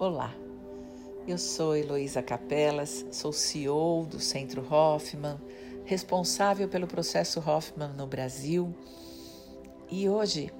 Olá, eu sou Heloísa Capelas, sou CEO do Centro Hoffman, responsável pelo processo Hoffman no Brasil e hoje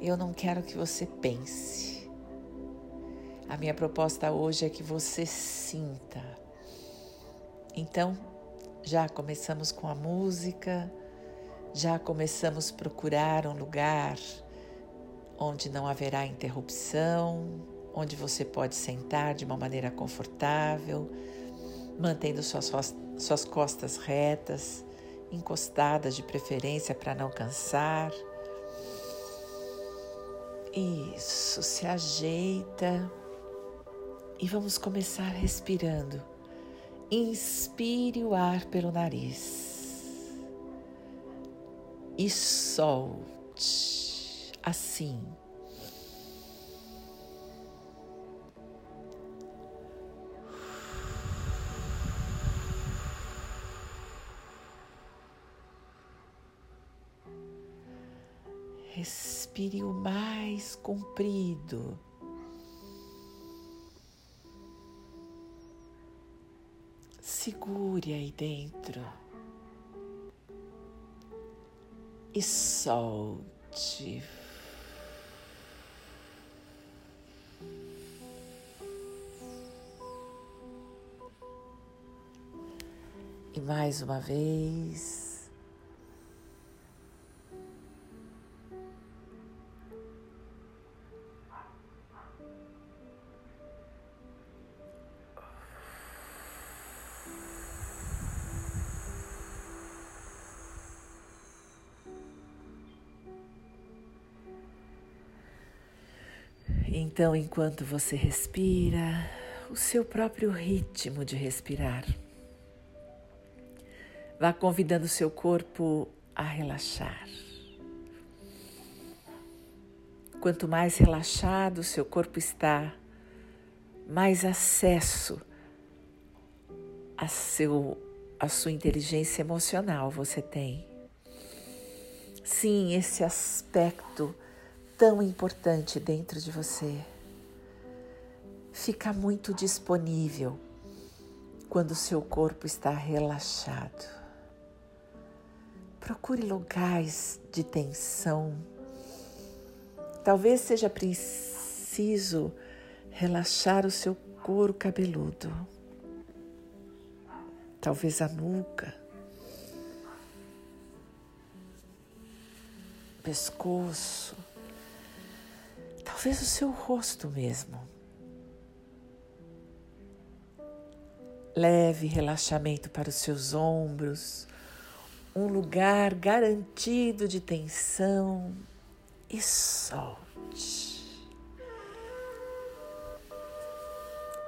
eu não quero que você pense. A minha proposta hoje é que você sinta. Então, já começamos com a música, já começamos procurar um lugar onde não haverá interrupção, onde você pode sentar de uma maneira confortável, mantendo suas, suas costas retas, encostadas de preferência para não cansar. Isso, se ajeita e vamos começar respirando. Inspire o ar pelo nariz e solte assim Respire o mais comprido. Segure aí dentro e solte. E mais uma vez. Então, enquanto você respira, o seu próprio ritmo de respirar, vá convidando o seu corpo a relaxar. Quanto mais relaxado o seu corpo está, mais acesso a, seu, a sua inteligência emocional você tem. Sim, esse aspecto tão importante dentro de você fica muito disponível quando seu corpo está relaxado. Procure lugares de tensão. Talvez seja preciso relaxar o seu couro cabeludo, talvez a nuca, pescoço talvez o seu rosto mesmo. Leve relaxamento para os seus ombros, um lugar garantido de tensão e solte.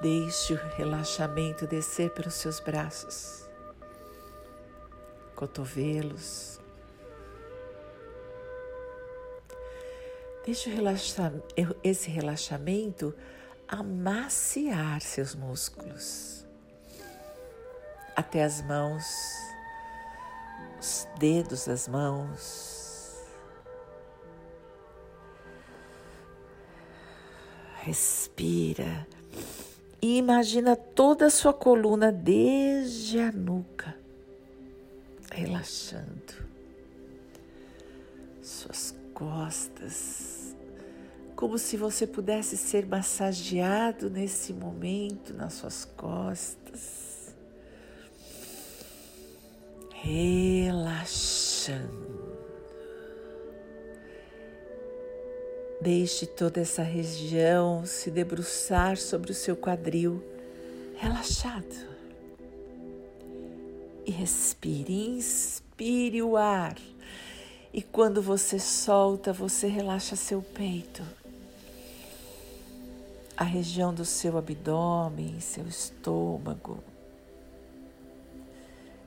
Deixe o relaxamento descer pelos seus braços, cotovelos, Deixe esse relaxamento amaciar seus músculos, até as mãos, os dedos das mãos. Respira. E imagina toda a sua coluna desde a nuca, relaxando, suas costas como se você pudesse ser massageado nesse momento nas suas costas, relaxando. Deixe toda essa região se debruçar sobre o seu quadril, relaxado. E respire, inspire o ar. E quando você solta, você relaxa seu peito a região do seu abdômen, seu estômago,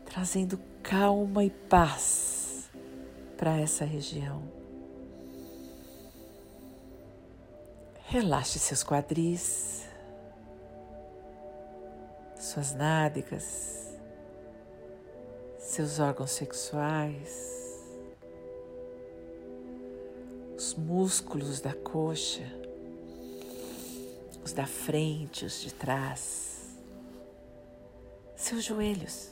trazendo calma e paz para essa região. Relaxe seus quadris, suas nádegas, seus órgãos sexuais, os músculos da coxa os da frente, os de trás, seus joelhos,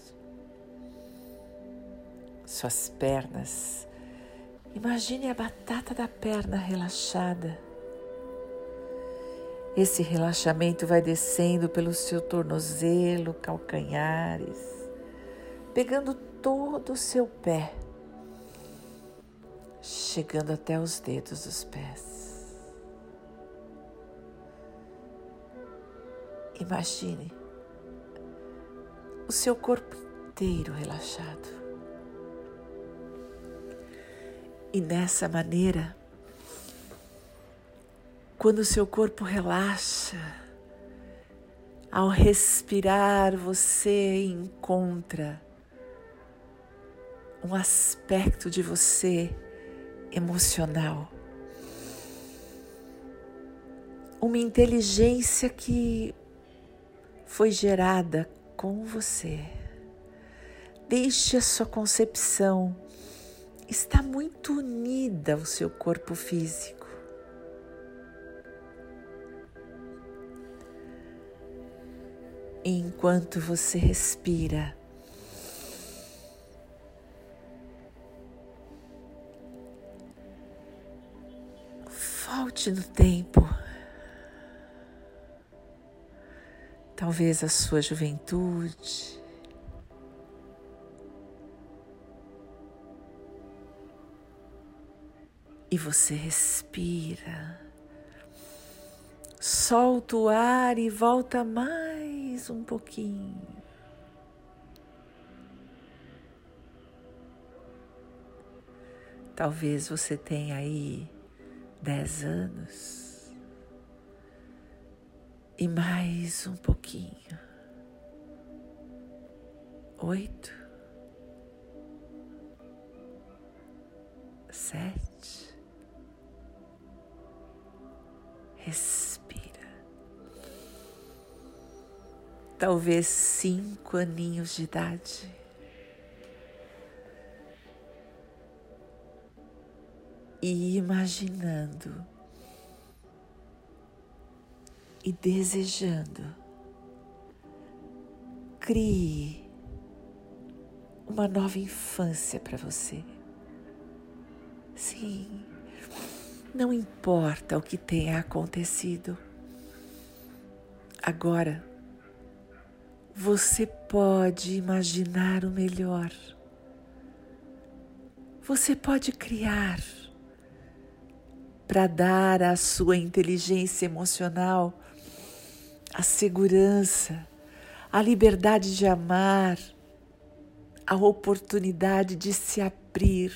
suas pernas. Imagine a batata da perna relaxada. Esse relaxamento vai descendo pelo seu tornozelo, calcanhares, pegando todo o seu pé, chegando até os dedos dos pés. Imagine o seu corpo inteiro relaxado. E nessa maneira, quando o seu corpo relaxa, ao respirar, você encontra um aspecto de você emocional, uma inteligência que foi gerada com você. Deixe a sua concepção está muito unida ao seu corpo físico. Enquanto você respira, volte no tempo. Talvez a sua juventude, e você respira. Solta o ar e volta mais um pouquinho. Talvez você tenha aí dez anos e mais um pouquinho. Oito, sete, Respira. Talvez cinco aninhos de idade. E imaginando e desejando, crie uma nova infância para você. Sim não importa o que tenha acontecido. Agora, você pode imaginar o melhor. Você pode criar para dar à sua inteligência emocional a segurança, a liberdade de amar, a oportunidade de se abrir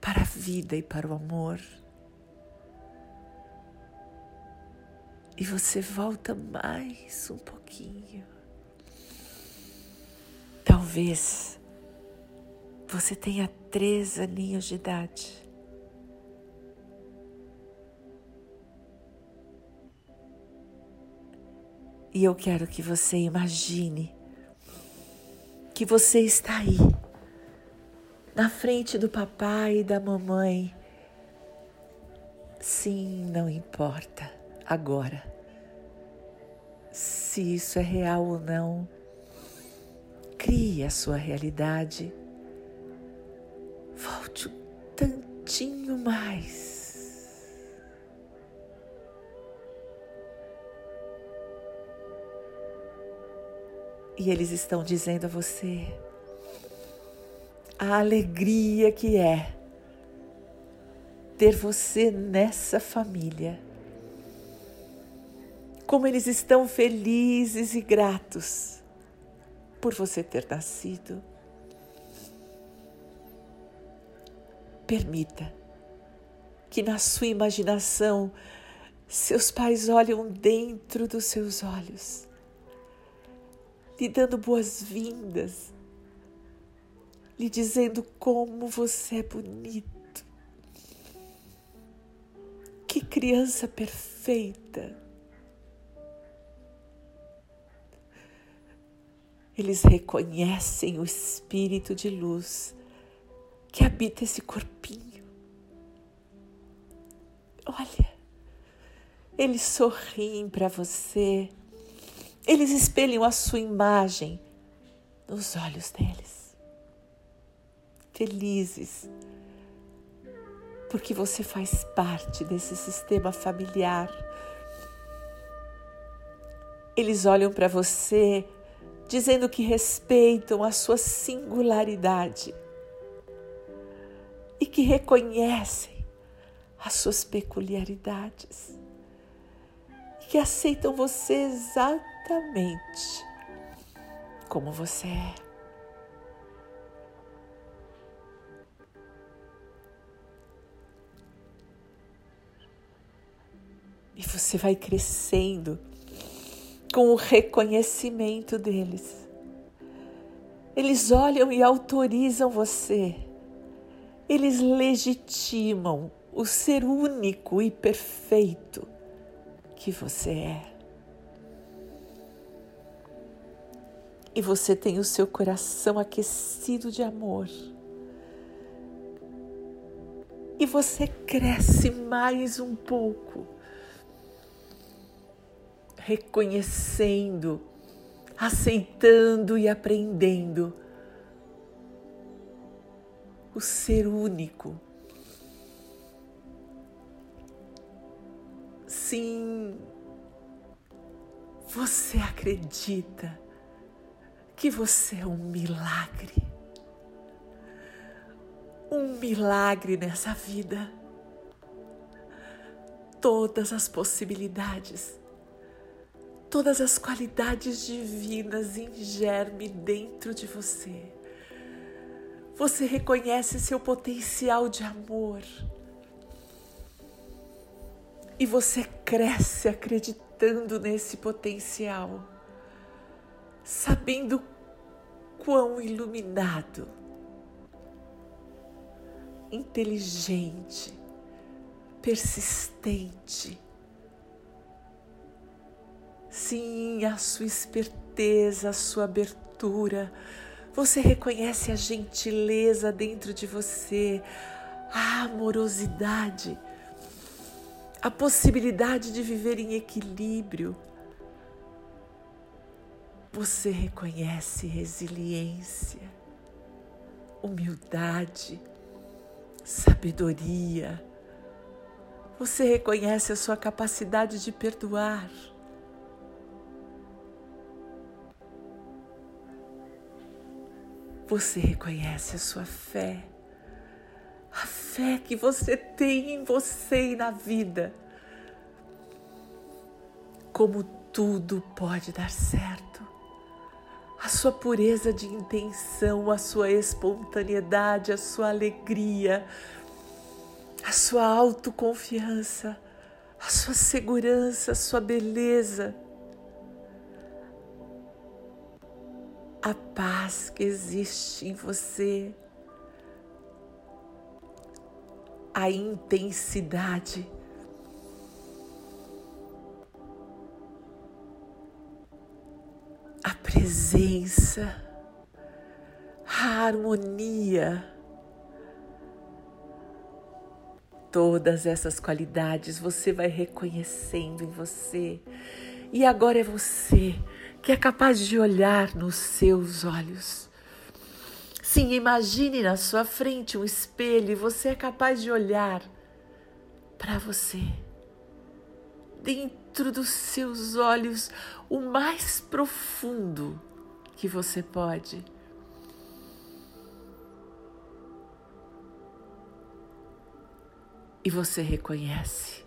para a vida e para o amor. E você volta mais um pouquinho. Talvez você tenha três aninhos de idade. E eu quero que você imagine que você está aí, na frente do papai e da mamãe. Sim, não importa agora. Se isso é real ou não, crie a sua realidade. Volte um tantinho mais. E eles estão dizendo a você a alegria que é ter você nessa família como eles estão felizes e gratos por você ter nascido. Permita que na sua imaginação seus pais olham dentro dos seus olhos, lhe dando boas-vindas, lhe dizendo como você é bonito. Que criança perfeita. eles reconhecem o espírito de luz que habita esse corpinho. Olha, Eles sorriem para você. Eles espelham a sua imagem nos olhos deles. Felizes, porque você faz parte desse sistema familiar. Eles olham para você dizendo que respeitam a sua singularidade e que reconhecem as suas peculiaridades e que aceitam você exatamente como você é. E você vai crescendo com o reconhecimento deles. Eles olham e autorizam você. Eles legitimam o ser único e perfeito que você é. E você tem o seu coração aquecido de amor. E você cresce mais um pouco reconhecendo, aceitando e aprendendo o ser único. Sim, você acredita que você é um milagre. Um milagre nessa vida. Todas as possibilidades todas as qualidades divinas em germe dentro de você. Você reconhece seu potencial de amor. E você cresce acreditando nesse potencial, sabendo quão iluminado, inteligente, persistente, Sim, a sua esperteza, a sua abertura. Você reconhece a gentileza dentro de você, a amorosidade, a possibilidade de viver em equilíbrio. Você reconhece resiliência, humildade, sabedoria. Você reconhece a sua capacidade de perdoar Você reconhece a sua fé, a fé que você tem em você e na vida. Como tudo pode dar certo. A sua pureza de intenção, a sua espontaneidade, a sua alegria, a sua autoconfiança, a sua segurança, a sua beleza a paz que existe em você, a intensidade. Presença, a harmonia, todas essas qualidades você vai reconhecendo em você. E agora é você que é capaz de olhar nos seus olhos. Sim, imagine na sua frente um espelho e você é capaz de olhar para você. Dentro dos seus olhos, o mais profundo que você pode. E você reconhece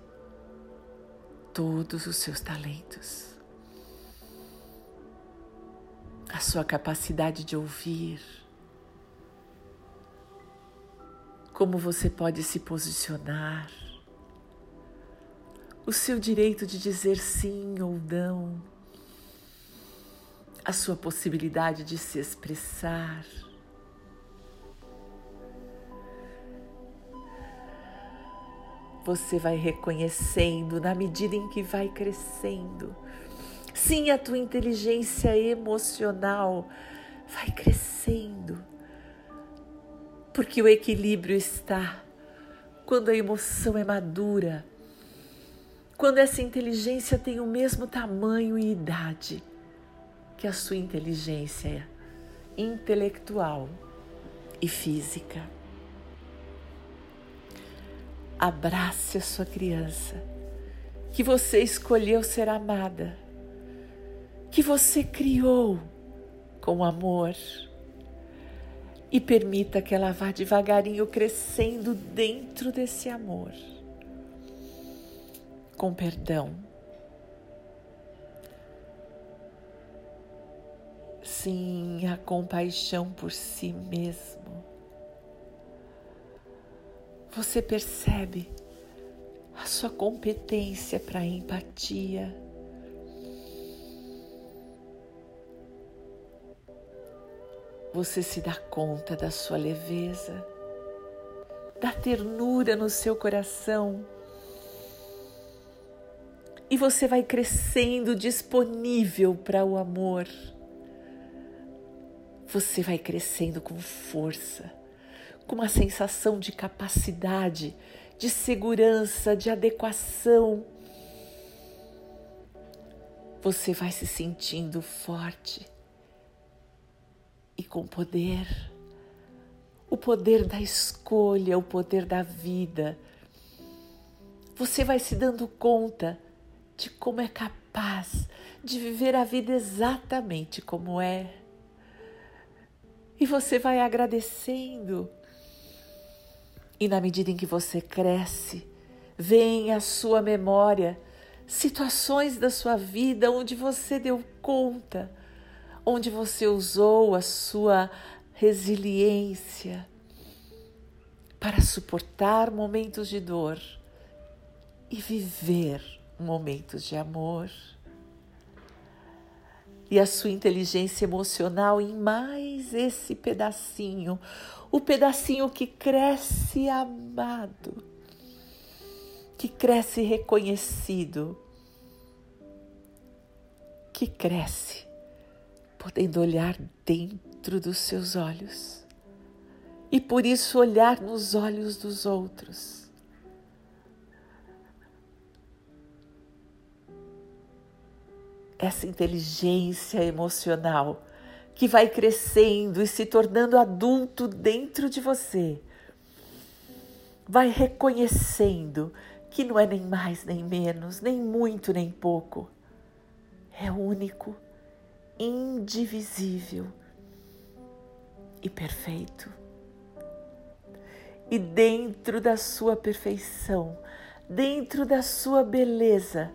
todos os seus talentos. A sua capacidade de ouvir, como você pode se posicionar, o seu direito de dizer sim ou não, a sua possibilidade de se expressar. Você vai reconhecendo na medida em que vai crescendo Sim, a tua inteligência emocional vai crescendo. Porque o equilíbrio está quando a emoção é madura, quando essa inteligência tem o mesmo tamanho e idade que a sua inteligência intelectual e física. Abrace a sua criança, que você escolheu ser amada, que você criou com amor. E permita que ela vá devagarinho crescendo dentro desse amor, com perdão. Sim, a compaixão por si mesmo. Você percebe a sua competência para empatia você se dá conta da sua leveza, da ternura no seu coração. E você vai crescendo disponível para o amor. Você vai crescendo com força, com uma sensação de capacidade, de segurança, de adequação. Você vai se sentindo forte e com poder. O poder da escolha, o poder da vida. Você vai se dando conta de como é capaz de viver a vida exatamente como é. E você vai agradecendo. E na medida em que você cresce, vem à sua memória situações da sua vida onde você deu conta onde você usou a sua resiliência para suportar momentos de dor e viver momentos de amor. E a sua inteligência emocional em mais esse pedacinho, o pedacinho que cresce amado, que cresce reconhecido, que cresce podendo olhar dentro dos seus olhos e por isso olhar nos olhos dos outros. Essa inteligência emocional que vai crescendo e se tornando adulto dentro de você, vai reconhecendo que não é nem mais nem menos, nem muito nem pouco, é único indivisível e perfeito. E dentro da sua perfeição, dentro da sua beleza,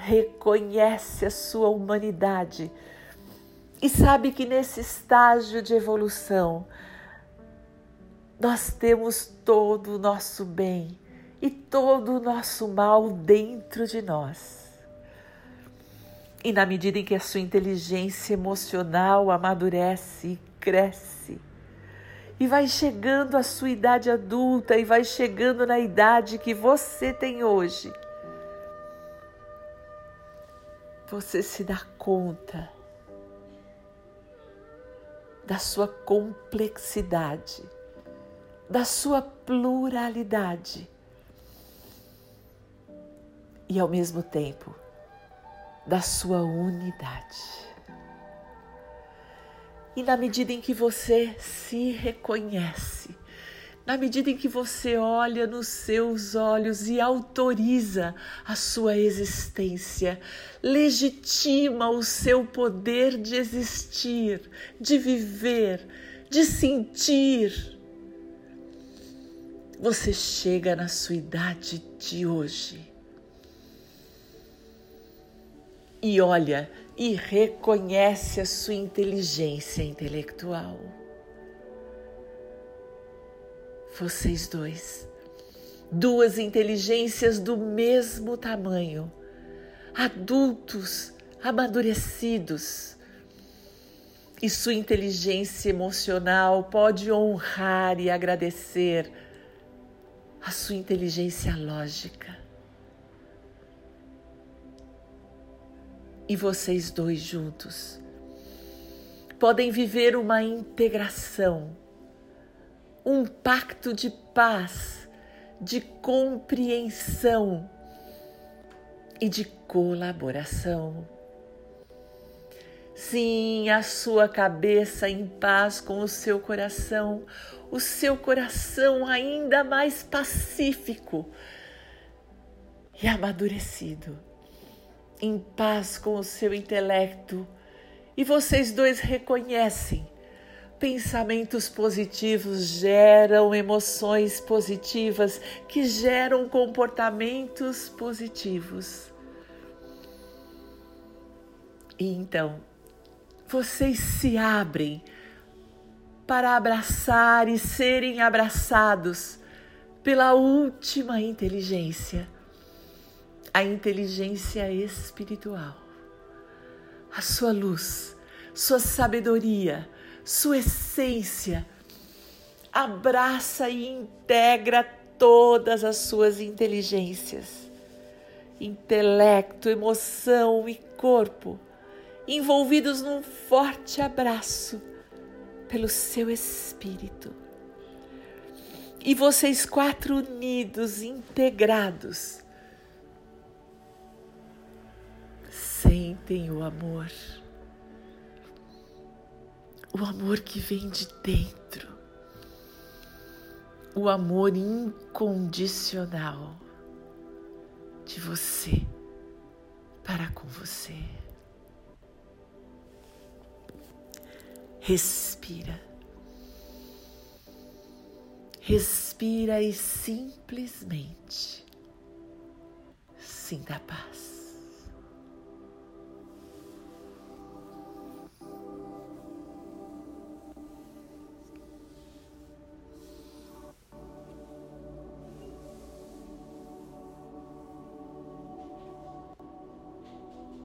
reconhece a sua humanidade e sabe que nesse estágio de evolução nós temos todo o nosso bem e todo o nosso mal dentro de nós. E na medida em que a sua inteligência emocional amadurece e cresce, e vai chegando à sua idade adulta e vai chegando na idade que você tem hoje, você se dá conta da sua complexidade, da sua pluralidade. E ao mesmo tempo, da sua unidade. E na medida em que você se reconhece, na medida em que você olha nos seus olhos e autoriza a sua existência, legitima o seu poder de existir, de viver, de sentir, você chega na sua idade de hoje e olha e reconhece a sua inteligência intelectual. Vocês dois, duas inteligências do mesmo tamanho, adultos, amadurecidos. E sua inteligência emocional pode honrar e agradecer a sua inteligência lógica. E vocês dois juntos podem viver uma integração, um pacto de paz, de compreensão e de colaboração. Sim, a sua cabeça em paz com o seu coração, o seu coração ainda mais pacífico e amadurecido, em paz com o seu intelecto. E vocês dois reconhecem pensamentos positivos geram emoções positivas que geram comportamentos positivos. E então, vocês se abrem para abraçar e serem abraçados pela última inteligência, a inteligência espiritual. A sua luz, sua sabedoria, sua essência abraça e integra todas as suas inteligências, intelecto, emoção e corpo envolvidos num forte abraço pelo seu espírito. E vocês quatro unidos, integrados, sentem o amor. O amor que vem de dentro. O amor incondicional de você para com você. Respira. Respira e simplesmente sinta a paz.